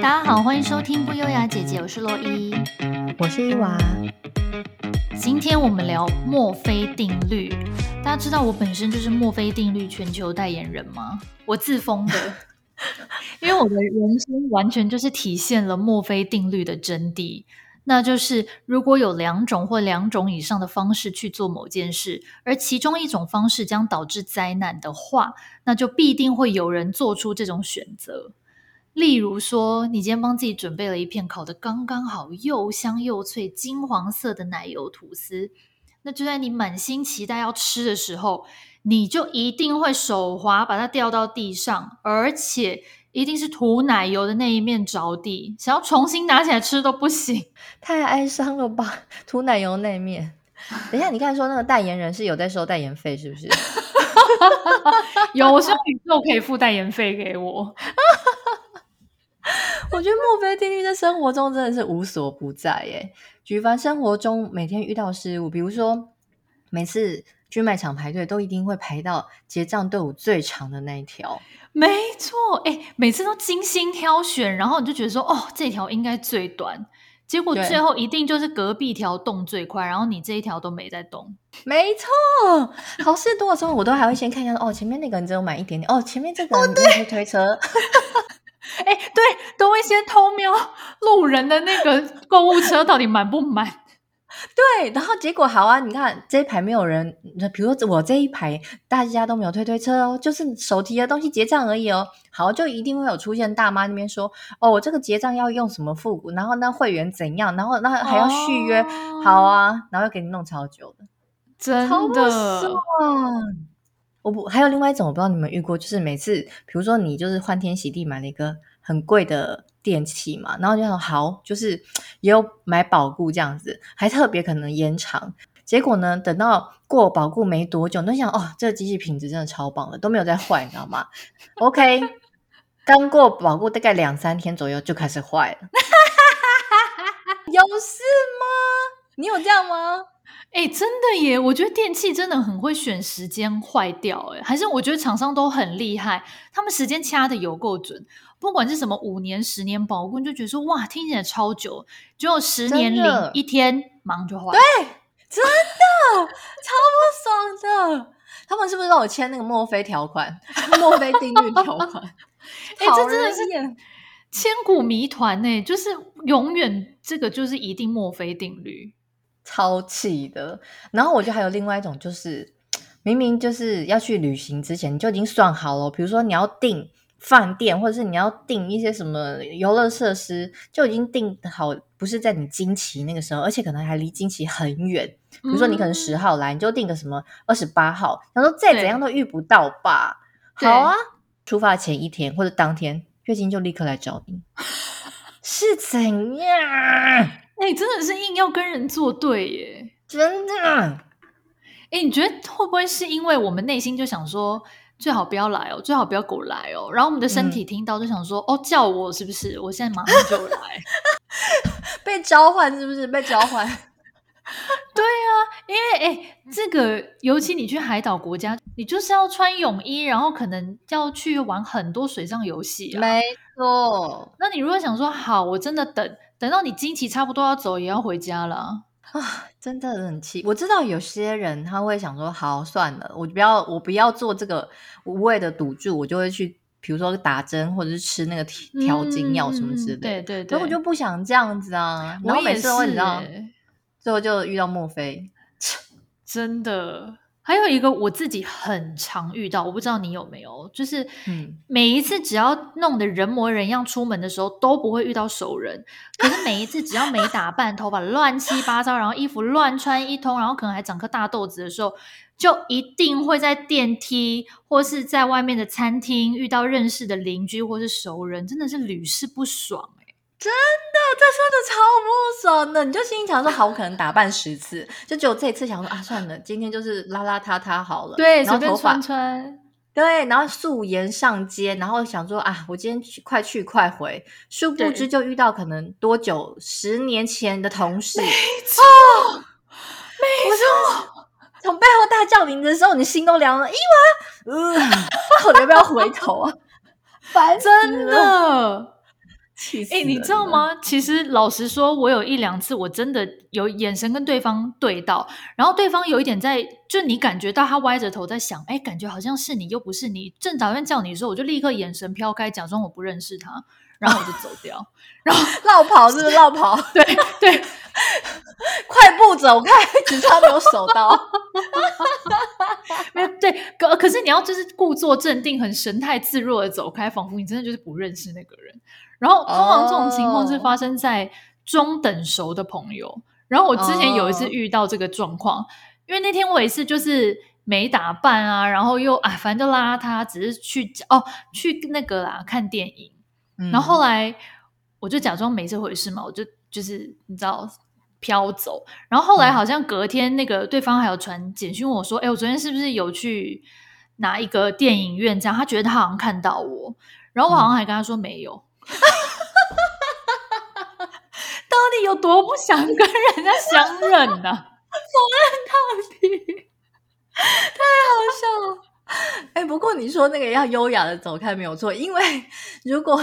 大家好，欢迎收听不优雅姐姐，我是洛伊，我是伊娃。今天我们聊墨菲定律。大家知道我本身就是墨菲定律全球代言人吗？我自封的，因为我的人生完全就是体现了墨菲定律的真谛。那就是，如果有两种或两种以上的方式去做某件事，而其中一种方式将导致灾难的话，那就必定会有人做出这种选择。例如说，你今天帮自己准备了一片烤的刚刚好、又香又脆、金黄色的奶油吐司，那就在你满心期待要吃的时候，你就一定会手滑把它掉到地上，而且。一定是涂奶油的那一面着地，想要重新拿起来吃都不行，太哀伤了吧？涂奶油那一面，等一下，你刚才说那个代言人是有在收代言费，是不是？有，我希望宇宙可以付代言费给我。我觉得墨菲定律在生活中真的是无所不在耶。举凡生活中每天遇到事物，比如说每次去卖场排队，都一定会排到结账队伍最长的那一条。没错，哎，每次都精心挑选，然后你就觉得说，哦，这条应该最短，结果最后一定就是隔壁条动最快，然后你这一条都没在动。没错，好事多的时候，我都还会先看一下，哦，前面那个人只有买一点点，哦，前面这个人推推车，哎、哦，对，都会先偷瞄路人的那个购物车到底满不满。对，然后结果好啊！你看这一排没有人，比如说我这一排大家都没有推推车哦，就是手提的东西结账而已哦。好，就一定会有出现大妈那边说：“哦，我这个结账要用什么付款，然后那会员怎样，然后那还要续约。哦”好啊，然后又给你弄超久的，真的。我不还有另外一种，我不知道你们遇过，就是每次比如说你就是欢天喜地买了一个很贵的。电器嘛，然后就说好，就是也有买保固这样子，还特别可能延长。结果呢，等到过保固没多久，都想哦，这个机器品质真的超棒的，都没有再坏，你知道吗？OK，刚过保固大概两三天左右就开始坏了，有事吗？你有这样吗？哎，真的耶！我觉得电器真的很会选时间坏掉，哎，还是我觉得厂商都很厉害，他们时间掐的有够准。不管是什么五年、十年保固，你就觉得说哇，听起来超久，只有十年零一天忙就坏。对，真的超不爽的。他们是不是让我签那个墨菲条款、墨菲定律条款？哎、欸，这真的是千古谜团呢，就是永远这个就是一定墨菲定律，超气的。然后我觉得还有另外一种，就是明明就是要去旅行之前你就已经算好了，比如说你要订。饭店，或者是你要订一些什么游乐设施，就已经订好，不是在你经期那个时候，而且可能还离经期很远。比如说你可能十号来，你就订个什么二十八号，然后再怎样都遇不到吧？好啊，出发前一天或者当天，月经就立刻来找你，是怎样？哎、欸，真的是硬要跟人作对耶，真的。哎、欸，你觉得会不会是因为我们内心就想说？最好不要来哦，最好不要给我来哦。然后我们的身体听到就想说：“嗯、哦，叫我是不是？我现在马上就来。”被召唤是不是？被召唤？对啊，因为诶这个尤其你去海岛国家，你就是要穿泳衣，然后可能要去玩很多水上游戏啊。没错。那你如果想说好，我真的等等到你经期差不多要走，也要回家了。啊，真的很气！我知道有些人他会想说，好算了，我不要，我不要做这个无谓的赌注，我就会去，比如说打针或者是吃那个调经药什么之类的。嗯、对对对，所以我就不想这样子啊。然后每次我你知道，最后就遇到墨菲，真的。还有一个我自己很常遇到，我不知道你有没有，就是每一次只要弄得人模人样出门的时候，都不会遇到熟人。可是 每一次只要没打扮，头发乱七八糟，然后衣服乱穿一通，然后可能还长颗大豆子的时候，就一定会在电梯或是在外面的餐厅遇到认识的邻居或是熟人，真的是屡试不爽。真的，这说的超不爽的，你就心里想说，好，我可能打扮十次，就只有这一次想说啊，算了，今天就是邋邋遢遢好了。对，然后头发穿穿，对，然后素颜上街，然后想说啊，我今天去快去快回，殊不知就遇到可能多久十年前的同事。没错，没错，从背后大叫名字的时候，你心都凉了。伊娃，嗯，我要不要回头啊？烦，真的。哎、欸，你知道吗？其实老实说，我有一两次我真的有眼神跟对方对到，然后对方有一点在，就你感觉到他歪着头在想，哎，感觉好像是你又不是你，正打算叫你的时候，我就立刻眼神飘开，假装我不认识他，然后我就走掉，然后 绕跑是不是绕跑？对 对，快步走开，只差没有手刀。没有对，可可是你要就是故作镇定，很神态自若的走开，仿佛你真的就是不认识那个人。然后通常这种情况是发生在中等熟的朋友。Oh. 然后我之前有一次遇到这个状况，oh. 因为那天我也是就是没打扮啊，然后又啊反正就邋遢，只是去哦去那个啦看电影。嗯、然后后来我就假装没这回事嘛，我就就是你知道飘走。然后后来好像隔天那个对方还有传简讯问我说：“哎、嗯，我昨天是不是有去哪一个电影院？这样他觉得他好像看到我，然后我好像还跟他说没有。嗯” 到底有多不想跟人家相认呢、啊？否认到底，太好笑了。哎、欸，不过你说那个要优雅的走开没有错，因为如果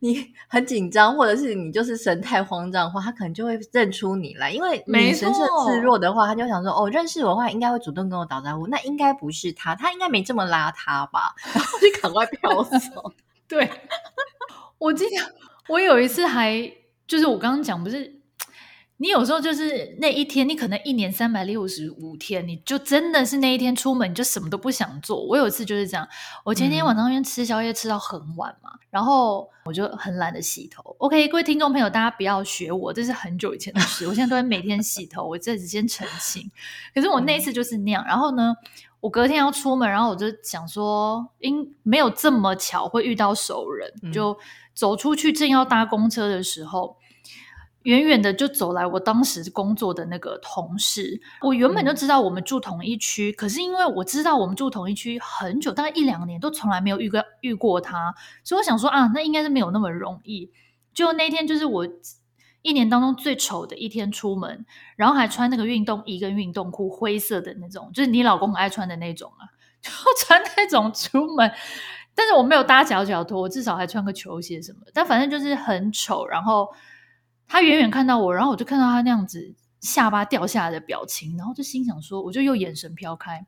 你很紧张，或者是你就是神态慌张的话，他可能就会认出你来。因为你神色自若的话，他就想说：“哦，认识我的话，应该会主动跟我打招呼。”那应该不是他，他应该没这么邋遢吧？然后就赶快飘走。对。我记得我有一次还就是我刚刚讲不是，你有时候就是那一天，你可能一年三百六十五天，你就真的是那一天出门你就什么都不想做。我有一次就是这样，我前天晚上因为吃宵夜吃到很晚嘛，嗯、然后我就很懒得洗头。OK，各位听众朋友，大家不要学我，这是很久以前的事，我现在都会每天洗头，我这次先澄清。可是我那一次就是那样，然后呢，我隔天要出门，然后我就想说，因没有这么巧会遇到熟人，嗯、就。走出去，正要搭公车的时候，远远的就走来我当时工作的那个同事。我原本就知道我们住同一区，嗯、可是因为我知道我们住同一区很久，大概一两年都从来没有遇过遇过他，所以我想说啊，那应该是没有那么容易。就那天就是我一年当中最丑的一天出门，然后还穿那个运动衣跟运动裤，灰色的那种，就是你老公很爱穿的那种啊，就穿那种出门。但是我没有搭脚脚拖，我至少还穿个球鞋什么。但反正就是很丑。然后他远远看到我，然后我就看到他那样子下巴掉下来的表情，然后就心想说，我就又眼神飘开，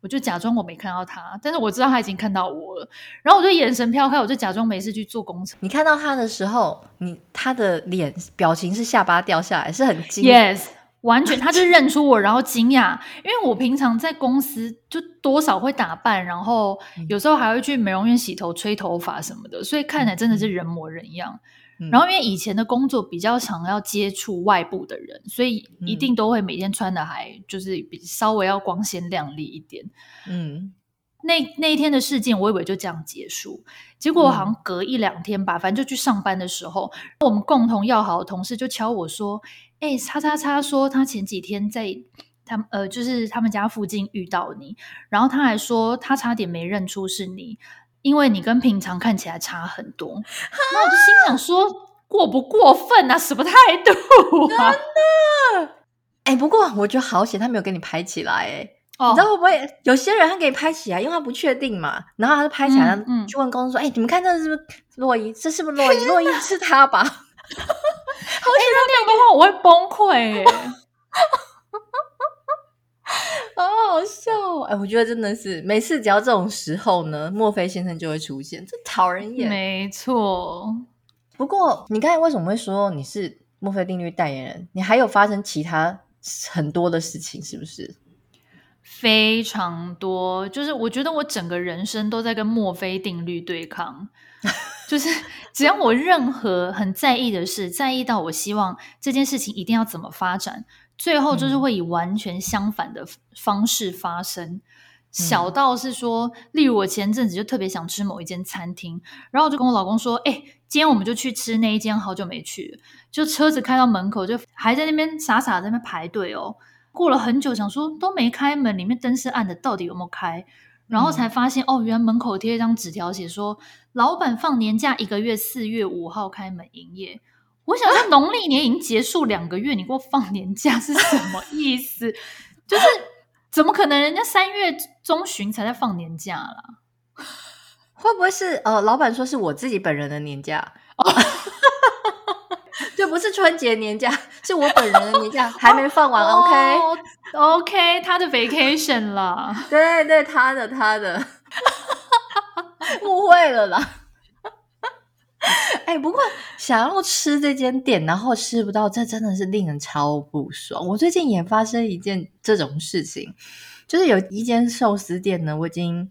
我就假装我没看到他。但是我知道他已经看到我了，然后我就眼神飘开，我就假装没事去做工程。你看到他的时候，你他的脸表情是下巴掉下来，是很惊。Yes。完全，他就认出我，然后惊讶，因为我平常在公司就多少会打扮，然后有时候还会去美容院洗头、吹头发什么的，所以看起来真的是人模人样。嗯、然后因为以前的工作比较常要接触外部的人，所以一定都会每天穿的还就是比稍微要光鲜亮丽一点。嗯，那那一天的事件，我以为就这样结束，结果好像隔一两天吧，反正就去上班的时候，我们共同要好的同事就敲我说。哎，叉叉叉说他前几天在他们呃，就是他们家附近遇到你，然后他还说他差点没认出是你，因为你跟平常看起来差很多。那我就心想说，过不过分啊？什么态度啊？真的？哎，不过我觉得好险，他没有给你拍起来。哎，哦，你知道会不会有些人他给你拍起来，因为他不确定嘛，然后他就拍起来，嗯，去问公司说，哎，你们看这是不是洛伊？这是不是洛伊？洛伊是他吧？好哎，那样的话我会崩溃耶，好好笑哦！哎，我觉得真的是每次只要这种时候呢，墨菲先生就会出现，这讨人厌。没错，不过你刚才为什么会说你是墨菲定律代言人？你还有发生其他很多的事情，是不是？非常多，就是我觉得我整个人生都在跟墨菲定律对抗。就是只要我任何很在意的事，在意到我希望这件事情一定要怎么发展，最后就是会以完全相反的方式发生。嗯、小到是说，例如我前阵子就特别想吃某一间餐厅，然后我就跟我老公说：“哎、欸，今天我们就去吃那一间，好久没去，就车子开到门口，就还在那边傻傻在那边排队哦。过了很久，想说都没开门，里面灯是暗的，到底有没有开？”然后才发现，哦，原来门口贴一张纸条，写说老板放年假一个月，四月五号开门营业。我想说，农历年已经结束两个月，你给我放年假是什么意思？就是怎么可能？人家三月中旬才在放年假啦？会不会是呃，老板说是我自己本人的年假？哦，就不是春节年假，是我本人的年假还没放完。哦、OK，OK，、okay? 他的 vacation 了。对对，他的他的，误会了啦。哎，不过想要吃这间店，然后吃不到，这真的是令人超不爽。我最近也发生一件这种事情，就是有一间寿司店呢，我已经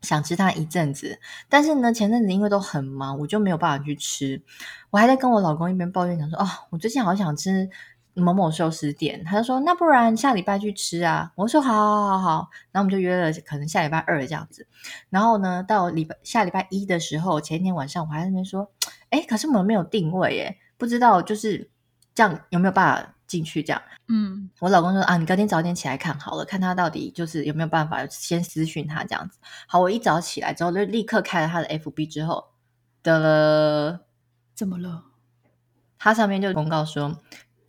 想吃它一阵子，但是呢，前阵子因为都很忙，我就没有办法去吃。我还在跟我老公一边抱怨，讲说：“哦，我最近好想吃。”某某寿司店，他就说：“那不然下礼拜去吃啊？”我说：“好，好，好，好。”然后我们就约了，可能下礼拜二这样子。然后呢，到礼拜下礼拜一的时候，前一天晚上我还在那边说：“哎，可是我们没有定位耶，不知道就是这样有没有办法进去？”这样，嗯，我老公说：“啊，你隔天早点起来看好了，看他到底就是有没有办法先私讯他这样子。”好，我一早起来之后就立刻开了他的 FB，之后得了，怎么了？他上面就公告说。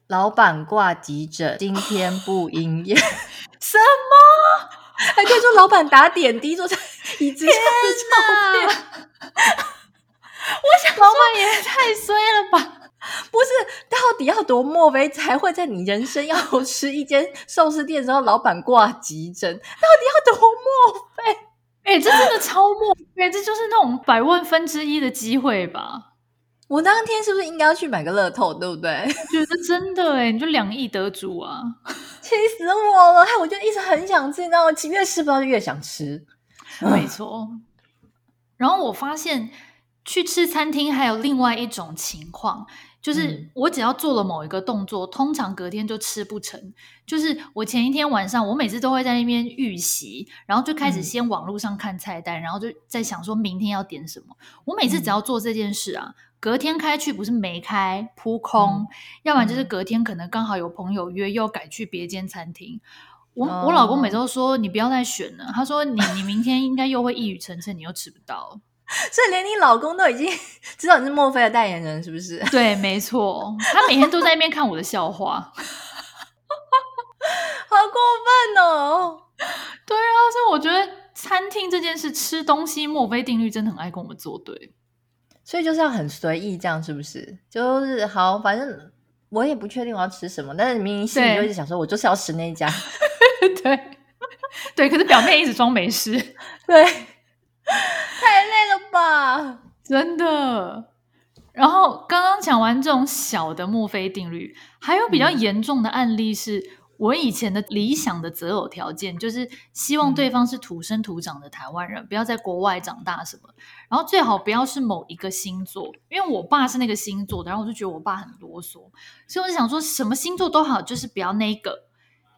老板挂急诊，今天不营业。什么？还可以说老板打点滴坐在 椅子上的照片。我想，老板也太衰了吧？不是，到底要多莫非才会在你人生要吃一间寿司店的时候，老板挂急诊？到底要多莫非？哎、欸，这真的超莫非，这就是那种百万分之一的机会吧？我当天是不是应该要去买个乐透，对不对？觉得真的哎，你就两亿得主啊！气死我了！我就一直很想吃，你知道吗？越吃不到就越想吃，没错。然后我发现去吃餐厅还有另外一种情况，就是我只要做了某一个动作，通常隔天就吃不成。就是我前一天晚上，我每次都会在那边预习，然后就开始先网络上看菜单，然后就在想说明天要点什么。我每次只要做这件事啊。隔天开去不是没开扑空，嗯、要不然就是隔天可能刚好有朋友约，又改去别间餐厅。我、哦、我老公每周说你不要再选了，他说你你明天应该又会一语成谶，你又吃不到。所以连你老公都已经 知道你是墨菲的代言人，是不是？对，没错，他每天都在那边看我的笑话，好过分哦。对啊，所以我觉得餐厅这件事，吃东西墨菲定律真的很爱跟我们作对。所以就是要很随意，这样是不是？就是好，反正我也不确定我要吃什么，但是明明心里就一直想说，我就是要吃那一家。对，对，可是表面一直装没事。对，吧，真的。然后刚刚讲完这种小的墨菲定律，还有比较严重的案例是。嗯我以前的理想的择偶条件就是希望对方是土生土长的台湾人，嗯、不要在国外长大什么，然后最好不要是某一个星座，因为我爸是那个星座的，然后我就觉得我爸很啰嗦，所以我就想说什么星座都好，就是不要那个。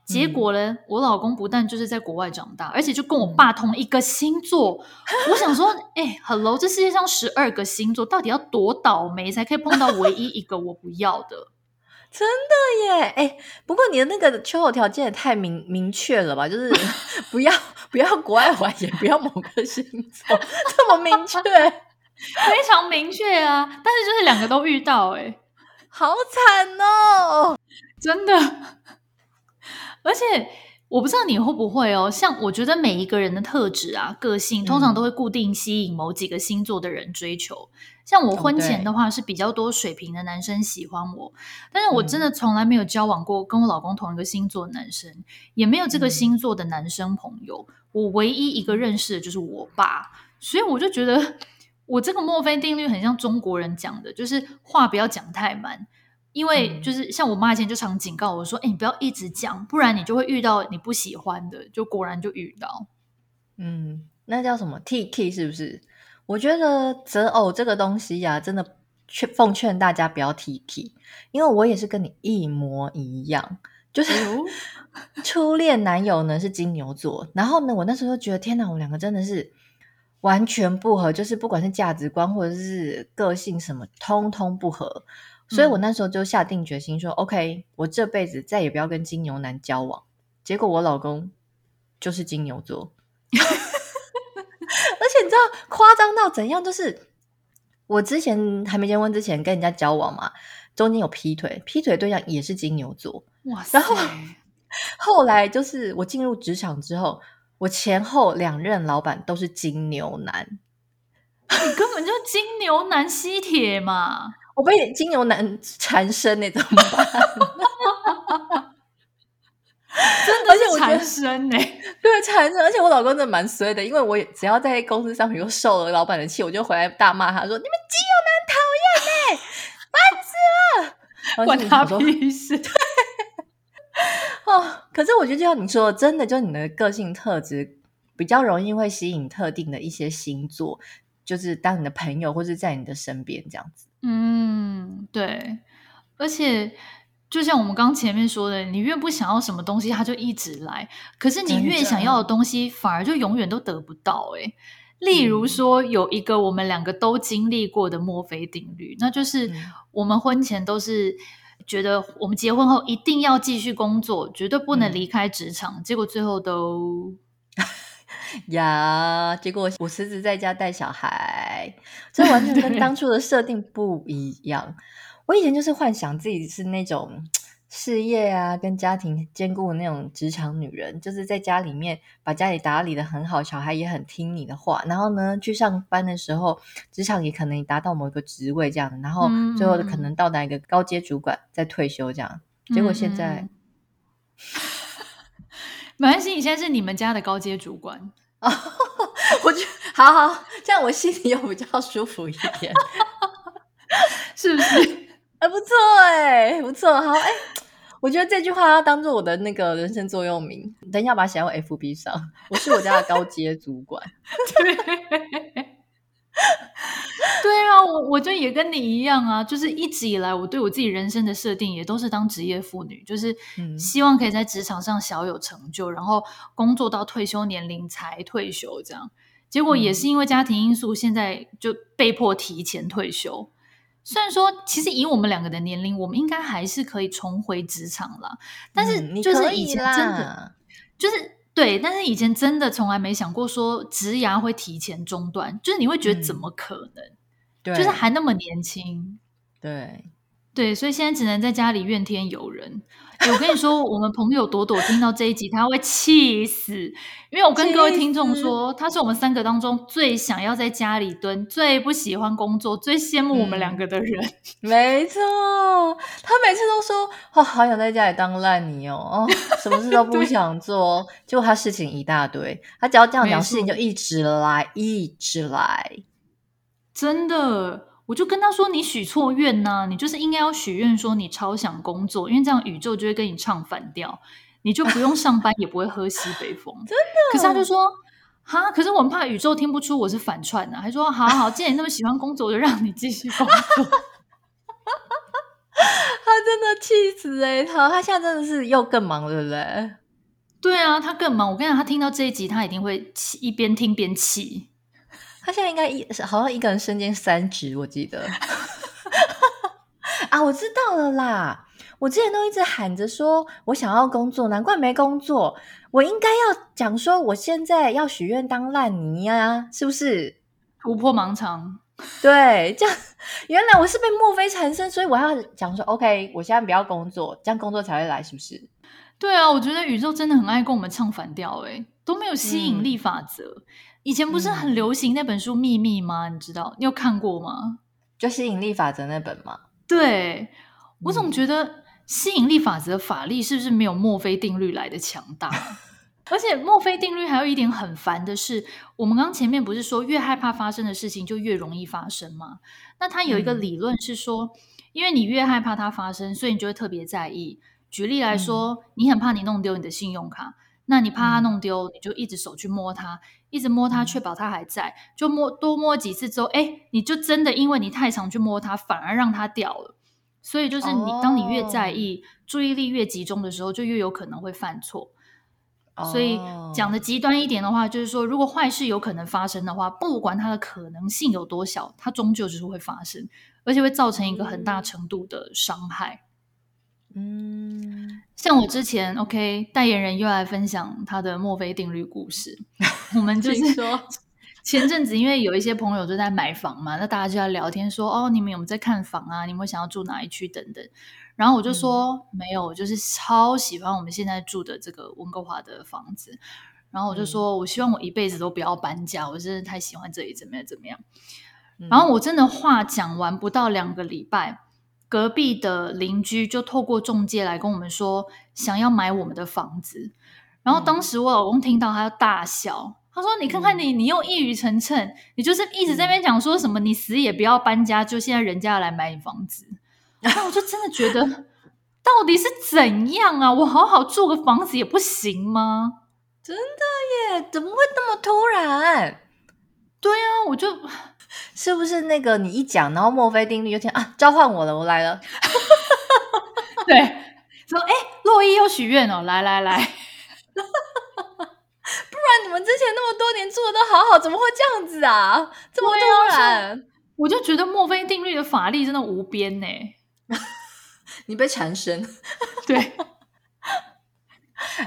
结果呢，嗯、我老公不但就是在国外长大，而且就跟我爸同一个星座。嗯、我想说，哎、欸，Hello，这世界上十二个星座，到底要多倒霉才可以碰到唯一一个我不要的？真的耶，哎，不过你的那个择偶条件也太明明确了吧？就是 不要不要国外玩，也不要某个星座，这么明确，非常明确啊！但是就是两个都遇到，哎，好惨哦，真的，而且。我不知道你会不会哦，像我觉得每一个人的特质啊、个性，通常都会固定吸引某几个星座的人追求。嗯、像我婚前的话是比较多水瓶的男生喜欢我，但是我真的从来没有交往过跟我老公同一个星座的男生，嗯、也没有这个星座的男生朋友。我唯一一个认识的就是我爸，所以我就觉得 我这个墨菲定律很像中国人讲的，就是话不要讲太满。因为就是像我妈以前就常警告我说：“哎，你不要一直讲，不然你就会遇到你不喜欢的。”就果然就遇到。嗯，那叫什么 T-K 是不是？我觉得择偶这个东西呀、啊，真的劝奉劝大家不要 T-K，因为我也是跟你一模一样，就是 初恋男友呢是金牛座，然后呢，我那时候觉得天哪，我们两个真的是完全不合，就是不管是价值观或者是个性什么，通通不合。所以我那时候就下定决心说、嗯、：“OK，我这辈子再也不要跟金牛男交往。”结果我老公就是金牛座，而且你知道夸张到怎样？就是我之前还没结婚之前跟人家交往嘛，中间有劈腿，劈腿对象也是金牛座。哇塞！然后后来就是我进入职场之后，我前后两任老板都是金牛男。你根本就金牛男吸铁嘛！我被金牛男缠身呢，怎么办？真的是缠身呢，对，缠身。而且我老公真的蛮衰的，因为我只要在公司上，比如受了老板的气，我就回来大骂他说：“你们金牛男讨厌呢，烦死了！”管他屁事。对哦，可是我觉得就像你说的，真的，就是你的个性特质比较容易会吸引特定的一些星座，就是当你的朋友或者在你的身边这样子。嗯，对，而且就像我们刚前面说的，你越不想要什么东西，它就一直来；可是你越想要的东西，反而就永远都得不到。诶，例如说，有一个我们两个都经历过的墨菲定律，那就是我们婚前都是觉得我们结婚后一定要继续工作，绝对不能离开职场，嗯、结果最后都。呀，结果我辞职在家带小孩，这完全 跟当初的设定不一样。我以前就是幻想自己是那种事业啊跟家庭兼顾的那种职场女人，就是在家里面把家里打理的很好，小孩也很听你的话，然后呢去上班的时候，职场也可能达到某一个职位这样，然后最后可能到达一个高阶主管再退休这样。结果现在。嗯 没关系，你现在是你们家的高阶主管哦，我觉得 好好，这样我心里又比较舒服一点，是不是？哎不错哎，不错，好哎，我觉得这句话要当做我的那个人生座右铭，等一下把它写到 FB 上。我是我家的高阶主管，对。对啊，我我就也跟你一样啊，就是一直以来我对我自己人生的设定也都是当职业妇女，就是希望可以在职场上小有成就，然后工作到退休年龄才退休这样。结果也是因为家庭因素，现在就被迫提前退休。虽然说，其实以我们两个的年龄，我们应该还是可以重回职场啦，但是就是以前真的就是。对，但是以前真的从来没想过说职涯会提前中断，就是你会觉得怎么可能？嗯、对，就是还那么年轻。对。对，所以现在只能在家里怨天尤人。我跟你说，我们朋友朵朵听到这一集，他会气死，因为我跟各位听众说，他是我们三个当中最想要在家里蹲、最不喜欢工作、最羡慕我们两个的人。嗯、没错，他每次都说：“哦，好想在家里当烂泥哦，哦，什么事都不想做。”结果他事情一大堆，他只要这样讲，事情就一直来，一直来，真的。我就跟他说：“你许错愿呐、啊，你就是应该要许愿说你超想工作，因为这样宇宙就会跟你唱反调，你就不用上班，也不会喝西北风。真的？可是他就说：哈，可是我们怕宇宙听不出我是反串呢、啊，还说：好好，既然你那么喜欢工作，我就让你继续工作。他真的气死哎、欸！他他现在真的是又更忙，对不对？对啊，他更忙。我跟你讲，他听到这一集，他一定会气，一边听边气。”他现在应该一好像一个人身兼三职，我记得 啊，我知道了啦。我之前都一直喊着说我想要工作，难怪没工作。我应该要讲说我现在要许愿当烂泥啊，是不是？突破盲肠，对，这样原来我是被墨菲缠身，所以我要讲说 OK，我现在不要工作，这样工作才会来，是不是？对啊，我觉得宇宙真的很爱跟我们唱反调，诶都没有吸引力法则。嗯以前不是很流行那本书《秘密》吗？嗯、你知道，你有看过吗？就吸引力法则那本吗？对，我总觉得吸引力法则法力是不是没有墨菲定律来的强大？而且墨菲定律还有一点很烦的是，我们刚前面不是说越害怕发生的事情就越容易发生吗？那它有一个理论是说，嗯、因为你越害怕它发生，所以你就会特别在意。举例来说，嗯、你很怕你弄丢你的信用卡。那你怕它弄丢，你就一直手去摸它，一直摸它，确保它还在。就摸多摸几次之后，哎，你就真的因为你太常去摸它，反而让它掉了。所以就是你，当你越在意，注意力越集中的时候，就越有可能会犯错。所以讲的极端一点的话，就是说，如果坏事有可能发生的话，不管它的可能性有多小，它终究只是会发生，而且会造成一个很大程度的伤害。嗯，像我之前，OK，代言人又来分享他的墨菲定律故事。我们就是说，前阵子因为有一些朋友就在买房嘛，那大家就在聊天说，哦，你们有没有在看房啊？你们想要住哪一区等等。然后我就说、嗯、没有，我就是超喜欢我们现在住的这个温哥华的房子。然后我就说，我希望我一辈子都不要搬家，我真的太喜欢这里，怎么样怎么样。然后我真的话讲完不到两个礼拜，隔壁的邻居就透过中介来跟我们说，想要买我们的房子。然后当时我老公听到，他就大笑，他说：“你看看你，你又一语成谶，你就是一直在那边讲说什么，你死也不要搬家，就现在人家要来买你房子。”然后我就真的觉得，到底是怎样啊？我好好住个房子也不行吗？真的耶？怎么会那么突然？对啊，我就。是不是那个你一讲，然后墨菲定律有点啊，召唤我了，我来了。对，说哎，洛伊又许愿了，来来来，不然你们之前那么多年做的都好好，怎么会这样子啊？这么突然，我就觉得墨菲定律的法力真的无边呢。你被缠身，对，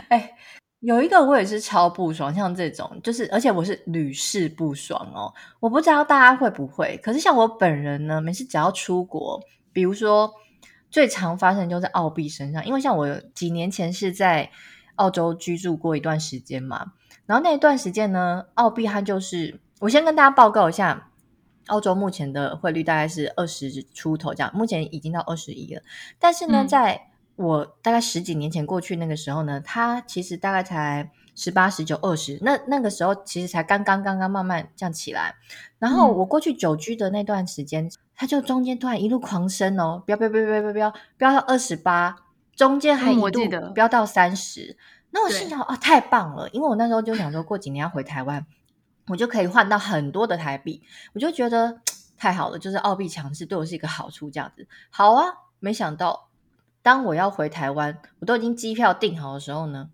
哎。有一个我也是超不爽，像这种就是，而且我是屡试不爽哦。我不知道大家会不会，可是像我本人呢，每次只要出国，比如说最常发生就在澳币身上，因为像我几年前是在澳洲居住过一段时间嘛，然后那一段时间呢，澳币它就是，我先跟大家报告一下，澳洲目前的汇率大概是二十出头这样，目前已经到二十一了，但是呢，嗯、在我大概十几年前过去那个时候呢，他其实大概才十八、十九、二十，那那个时候其实才刚刚刚刚慢慢这样起来。然后我过去久居的那段时间，他就中间突然一路狂升哦，飙飙飙飙飙飙飙到二十八，中间还一度飙到三十。那我心想啊，太棒了，因为我那时候就想说过几年要回台湾，我就可以换到很多的台币，我就觉得 太好了，就是澳币强势对我是一个好处，这样子。好啊，没想到。当我要回台湾，我都已经机票订好的时候呢，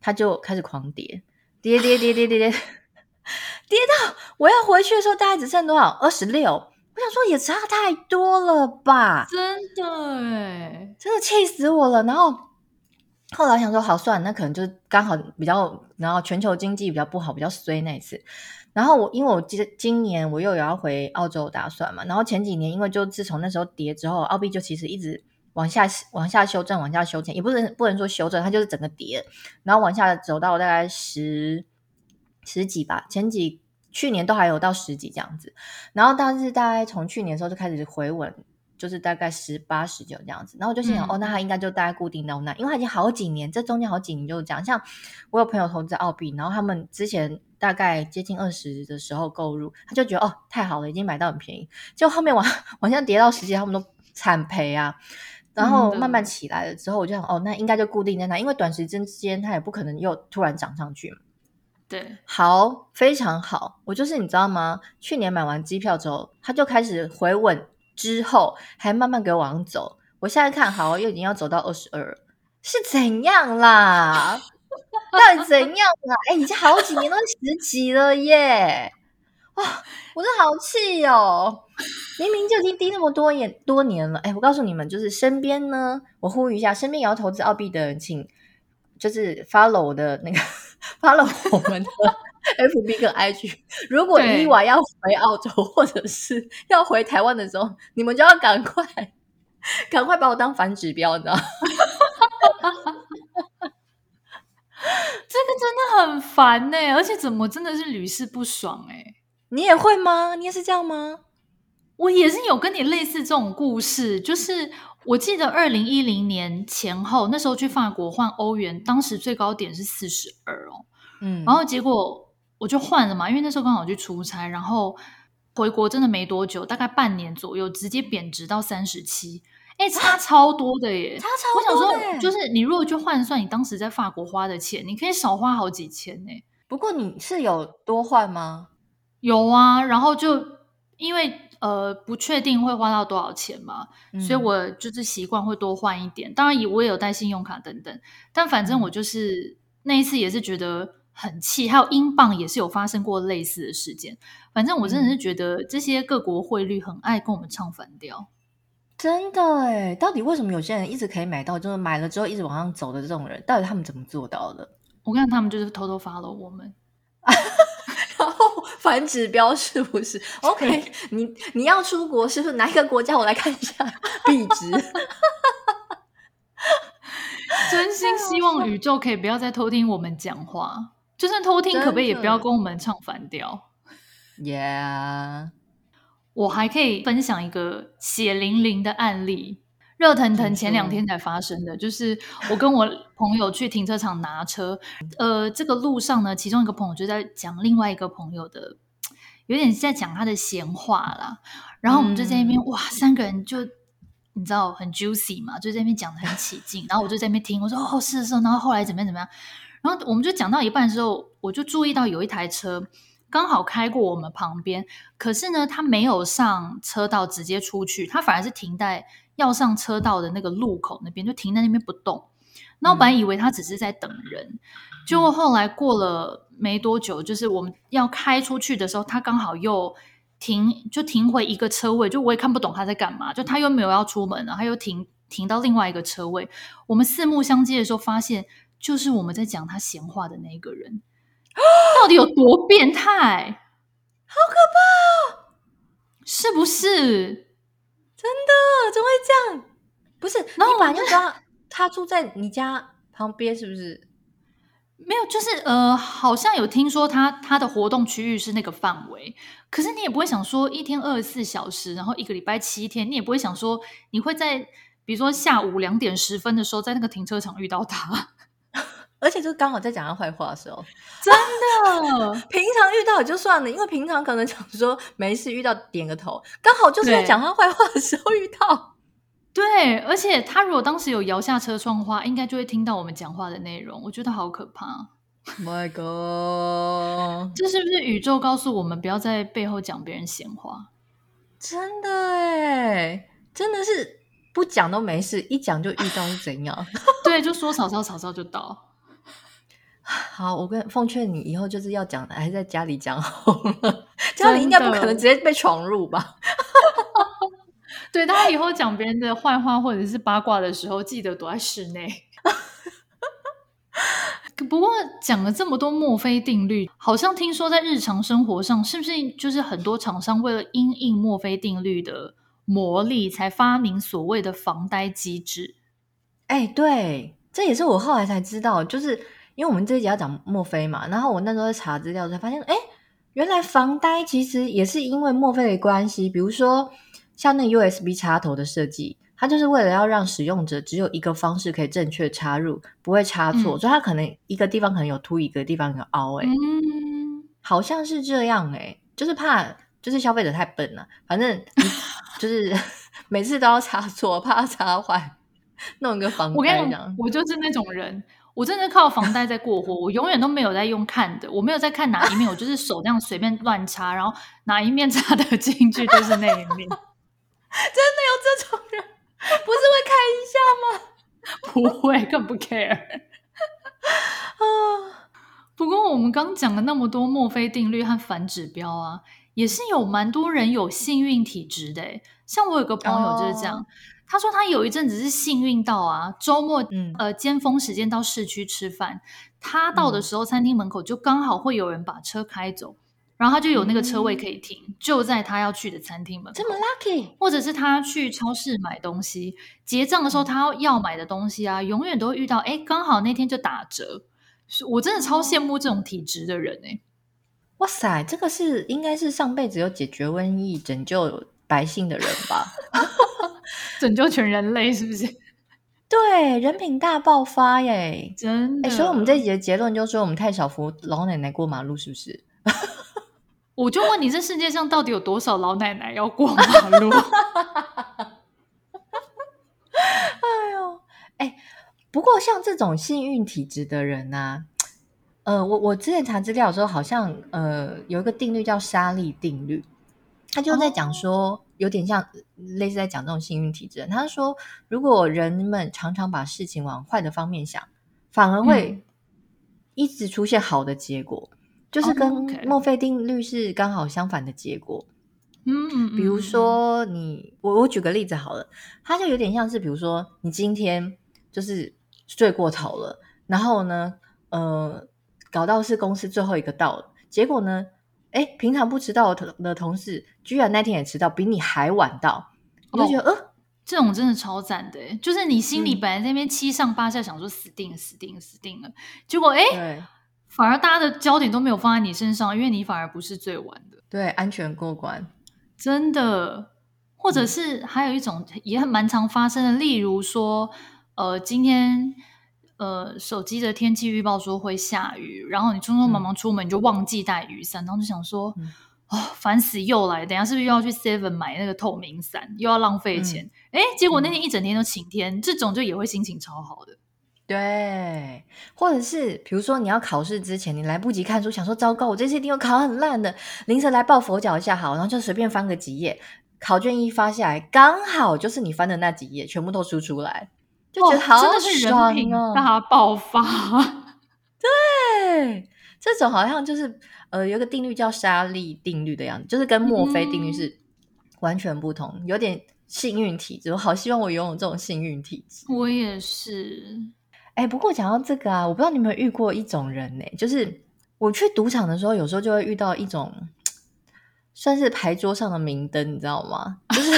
它就开始狂跌，跌跌跌跌跌跌，跌到我要回去的时候，大概只剩多少？二十六。我想说也差太多了吧？真的诶，真的气死我了。然后后来想说，好算，那可能就是刚好比较，然后全球经济比较不好，比较衰那一次。然后我因为我今今年我又有要回澳洲打算嘛，然后前几年因为就自从那时候跌之后，澳币就其实一直。往下往下修正，往下修正，也不能不能说修正，它就是整个跌，然后往下走到大概十十几吧，前几去年都还有到十几这样子，然后但是大概从去年的时候就开始回稳，就是大概十八十九这样子，然后我就心想，嗯、哦，那它应该就大概固定到那，因为它已经好几年，这中间好几年就是这样，像我有朋友投资澳币，然后他们之前大概接近二十的时候购入，他就觉得哦太好了，已经买到很便宜，就后面往往下跌到十几，他们都惨赔啊。然后慢慢起来了之后，我就想，哦，那应该就固定在那，因为短时间之间它也不可能又突然涨上去嘛。对，好，非常好。我就是你知道吗？去年买完机票之后，它就开始回稳，之后还慢慢给我往上走。我现在看好，又已经要走到二十二，是怎样啦？到底怎样啦？哎，已经好几年都是十几了耶！哇，我真的好气哦！明明就已经低那么多年多年了，哎，我告诉你们，就是身边呢，我呼吁一下，身边也要投资澳币的人，请就是 follow 我的那个 follow 我们的 FB 跟 IG。如果伊娃要回澳洲或者是要回台湾的时候，你们就要赶快赶快把我当反指标，你知道吗？这个真的很烦呢，而且怎么真的是屡试不爽哎。你也会吗？你也是这样吗？我也是有跟你类似这种故事，就是我记得二零一零年前后，那时候去法国换欧元，当时最高点是四十二哦，嗯，然后结果我就换了嘛，因为那时候刚好去出差，然后回国真的没多久，大概半年左右，直接贬值到三十七，哎，差超多的耶，差超多的。我想说，就是你如果去换算你当时在法国花的钱，你可以少花好几千呢。不过你是有多换吗？有啊，然后就因为呃不确定会花到多少钱嘛，嗯、所以我就是习惯会多换一点。当然也我也有带信用卡等等，但反正我就是、嗯、那一次也是觉得很气。还有英镑也是有发生过类似的事件。反正我真的是觉得这些各国汇率很爱跟我们唱反调。真的哎，到底为什么有些人一直可以买到，就是买了之后一直往上走的这种人，到底他们怎么做到的？我看他们就是偷偷 follow 我们。反指标是不是？OK，你你要出国是不是哪一个国家？我来看一下币值。真心希望宇宙可以不要再偷听我们讲话，就算偷听，可不可以也不要跟我们唱反调？Yeah，我还可以分享一个血淋淋的案例。热腾腾前两天才发生的，就是我跟我朋友去停车场拿车，呃，这个路上呢，其中一个朋友就在讲另外一个朋友的，有点在讲他的闲话啦。然后我们就在那边，嗯、哇，三个人就你知道很 juicy 嘛，就在那边讲的很起劲。然后我就在那边听，我说哦，是是。然后后来怎么样怎么样？然后我们就讲到一半的时候，我就注意到有一台车刚好开过我们旁边，可是呢，他没有上车道直接出去，他反而是停在。要上车道的那个路口那边，就停在那边不动。那我本来以为他只是在等人，结果后来过了没多久，就是我们要开出去的时候，他刚好又停，就停回一个车位。就我也看不懂他在干嘛，就他又没有要出门了，他又停停到另外一个车位。我们四目相接的时候，发现就是我们在讲他闲话的那个人，到底有多变态？好可怕哦，是不是？真的？怎么会这样？不是，然后你本来就知道他住在你家旁边，是不是？没有，就是呃，好像有听说他他的活动区域是那个范围，可是你也不会想说一天二十四小时，然后一个礼拜七天，你也不会想说你会在比如说下午两点十分的时候在那个停车场遇到他。而且就刚好在讲他坏话的时候，真的，平常遇到也就算了，因为平常可能想说没事遇到点个头，刚好就是在讲他坏话的时候遇到。对，而且他如果当时有摇下车窗的话，应该就会听到我们讲话的内容。我觉得好可怕。My God，这是不是宇宙告诉我们不要在背后讲别人闲话？真的哎，真的是不讲都没事，一讲就遇到是怎样？对，就说曹操，曹操就到。好，我跟奉劝你以后就是要讲的，还是在家里讲好了。家里应该不可能直接被闯入吧？对，大家以后讲别人的坏话或者是八卦的时候，记得躲在室内。不过讲了这么多墨菲定律，好像听说在日常生活上，是不是就是很多厂商为了因应墨菲定律的魔力，才发明所谓的防呆机制？哎，对，这也是我后来才知道，就是。因为我们这一集要讲墨菲嘛，然后我那时候在查资料才发现，哎，原来防呆其实也是因为墨菲的关系。比如说，像那 USB 插头的设计，它就是为了要让使用者只有一个方式可以正确插入，不会插错，嗯、所以它可能一个地方可能有凸，一个地方有凹。哎，嗯，好像是这样哎，就是怕就是消费者太笨了，反正 就是 每次都要插错，怕它插坏，弄一个防呆。我跟你讲，我就是那种人。我真的靠房贷在过活，我永远都没有在用看的，我没有在看哪一面，我就是手这样随便乱插，然后哪一面插得进去就是那一面。真的有这种人？不是会看一下吗？不会，更不 care。啊，不过我们刚讲了那么多墨菲定律和反指标啊，也是有蛮多人有幸运体质的，像我有个朋友就是这样。Oh. 他说他有一阵子是幸运到啊，周末、嗯、呃尖峰时间到市区吃饭，他到的时候餐厅门口就刚好会有人把车开走，然后他就有那个车位可以停，嗯、就在他要去的餐厅门口。这么 lucky，或者是他去超市买东西，结账的时候他要买的东西啊，永远都会遇到，哎，刚好那天就打折。我真的超羡慕这种体质的人哎！哇塞，这个是应该是上辈子有解决瘟疫、拯救百姓的人吧？拯救全人类是不是？对，人品大爆发耶！真的。所以我们这一集的结论就是说，我们太少扶老奶奶过马路，是不是？我就问你，这世界上到底有多少老奶奶要过马路？哎呦，哎，不过像这种幸运体质的人呢、啊，呃，我我之前查资料的时候，好像呃有一个定律叫沙粒定律，他就在讲说。哦有点像类似在讲这种幸运体质。他说，如果人们常常把事情往坏的方面想，反而会一直出现好的结果，嗯、就是跟墨菲定律是刚好相反的结果。嗯，比如说你，我我举个例子好了，他就有点像是，比如说你今天就是睡过头了，然后呢，呃，搞到是公司最后一个到了，结果呢？哎，平常不迟到的同事，居然那天也迟到，比你还晚到，我就觉得，呃、哦，这种真的超赞的，就是你心里本来在那边七上八下，想说死定了，死定了，死定了，结果哎，反而大家的焦点都没有放在你身上，因为你反而不是最晚的。对，安全过关，真的。或者是还有一种也很蛮常发生的，例如说，呃，今天呃手机的天气预报说会下雨，然后你匆匆忙忙出门，你就忘记带雨伞，然后就想说，嗯、哦，烦死又来，等下是不是又要去 Seven 买那个透明伞，又要浪费钱？哎、嗯，结果那天一整天都晴天，这种就也会心情超好的。对，或者是比如说你要考试之前，你来不及看书，想说糟糕，我这次一定要考很烂的，临时来抱佛脚一下好，然后就随便翻个几页。考卷一发下来，刚好就是你翻的那几页，全部都输出来，就觉得好爽哦，真的是人品大爆发。对，这种好像就是呃，有个定律叫沙粒定律的样子，就是跟墨菲定律是完全不同，嗯、有点幸运体质。我好希望我拥有这种幸运体质。我也是。哎，不过讲到这个啊，我不知道你有没有遇过一种人呢，就是我去赌场的时候，有时候就会遇到一种。算是牌桌上的明灯，你知道吗？就是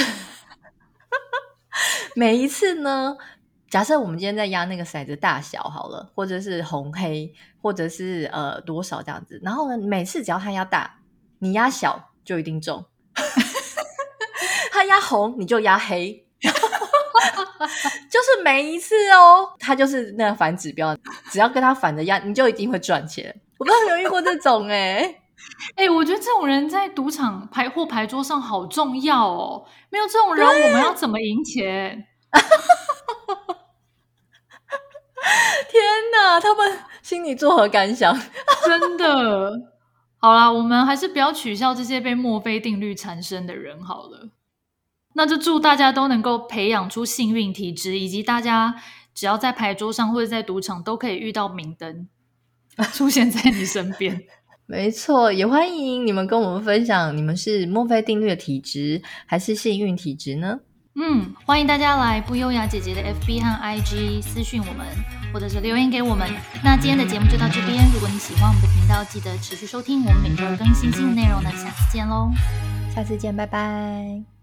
每一次呢，假设我们今天在压那个骰子大小好了，或者是红黑，或者是呃多少这样子，然后呢，每次只要他压大，你压小就一定中；他压红，你就压黑，就是每一次哦，他就是那个反指标，只要跟他反着压，你就一定会赚钱。我不知道有没有遇过这种哎、哎、我觉得这种人在赌场牌或牌桌上好重要哦。没有这种人，我们要怎么赢钱？天哪，他们心里作何感想？真的，好啦，我们还是不要取笑这些被墨菲定律缠身的人好了。那就祝大家都能够培养出幸运体质，以及大家只要在牌桌上或者在赌场都可以遇到明灯出现在你身边。没错，也欢迎你们跟我们分享，你们是墨菲定律的体质还是幸运体质呢？嗯，欢迎大家来不优雅姐姐的 FB 和 IG 私讯我们，或者是留言给我们。那今天的节目就到这边，如果你喜欢我们的频道，记得持续收听我们每周更新新的内容呢。下次见喽，下次见，拜拜。